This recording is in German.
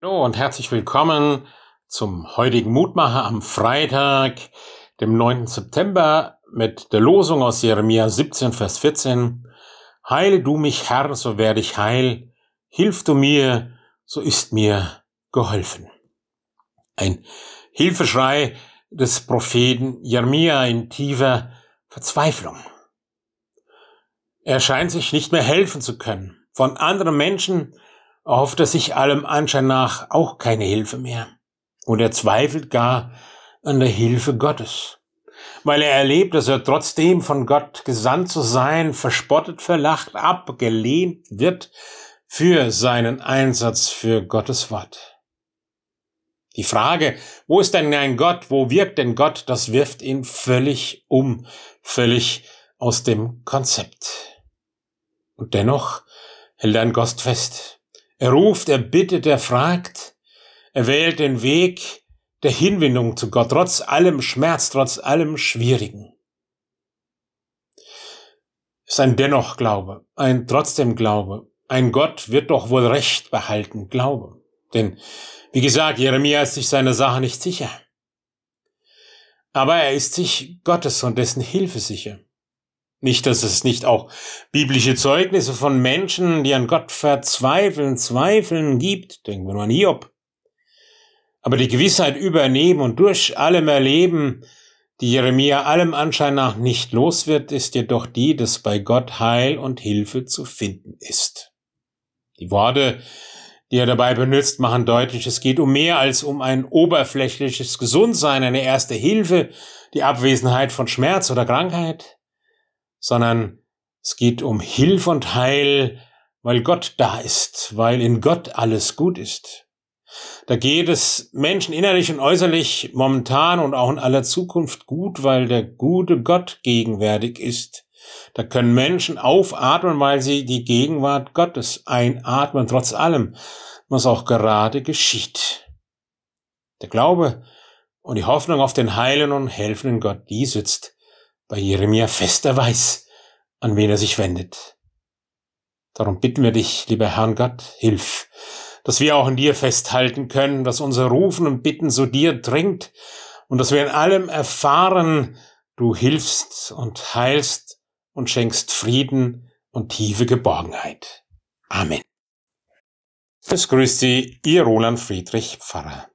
Hallo und herzlich willkommen zum heutigen Mutmacher am Freitag, dem 9. September mit der Losung aus Jeremia 17, Vers 14. Heile du mich, Herr, so werde ich heil. Hilf du mir, so ist mir geholfen. Ein Hilfeschrei des Propheten Jeremia in tiefer Verzweiflung. Er scheint sich nicht mehr helfen zu können. Von anderen Menschen erhofft er sich allem Anschein nach auch keine Hilfe mehr. Und er zweifelt gar an der Hilfe Gottes, weil er erlebt, dass er trotzdem von Gott gesandt zu sein, verspottet, verlacht, abgelehnt wird für seinen Einsatz für Gottes Wort. Die Frage, wo ist denn ein Gott, wo wirkt denn Gott, das wirft ihn völlig um, völlig aus dem Konzept. Und dennoch hält ein Gott fest. Er ruft, er bittet, er fragt. Er wählt den Weg der Hinwendung zu Gott, trotz allem Schmerz, trotz allem Schwierigen. Es ist ein Dennoch Glaube, ein trotzdem Glaube. Ein Gott wird doch wohl Recht behalten, Glaube. Denn, wie gesagt, Jeremia ist sich seiner Sache nicht sicher. Aber er ist sich Gottes und dessen Hilfe sicher. Nicht, dass es nicht auch biblische Zeugnisse von Menschen, die an Gott verzweifeln, zweifeln gibt. Denken wir nur an Hiob. Aber die Gewissheit übernehmen und durch allem erleben, die Jeremia allem Anschein nach nicht los wird, ist jedoch die, dass bei Gott Heil und Hilfe zu finden ist. Die Worte, die er dabei benutzt, machen deutlich, es geht um mehr als um ein oberflächliches Gesundsein, eine erste Hilfe, die Abwesenheit von Schmerz oder Krankheit sondern es geht um Hilf und Heil, weil Gott da ist, weil in Gott alles gut ist. Da geht es Menschen innerlich und äußerlich momentan und auch in aller Zukunft gut, weil der gute Gott gegenwärtig ist. Da können Menschen aufatmen, weil sie die Gegenwart Gottes einatmen, trotz allem, was auch gerade geschieht. Der Glaube und die Hoffnung auf den heilen und helfenden Gott, die sitzt bei Jeremia fest, er weiß, an wen er sich wendet. Darum bitten wir dich, lieber Herrn Gott, hilf, dass wir auch in dir festhalten können, dass unser Rufen und Bitten so dir dringt und dass wir in allem erfahren, du hilfst und heilst und schenkst Frieden und tiefe Geborgenheit. Amen. Es grüßt Sie, Ihr Roland Friedrich Pfarrer.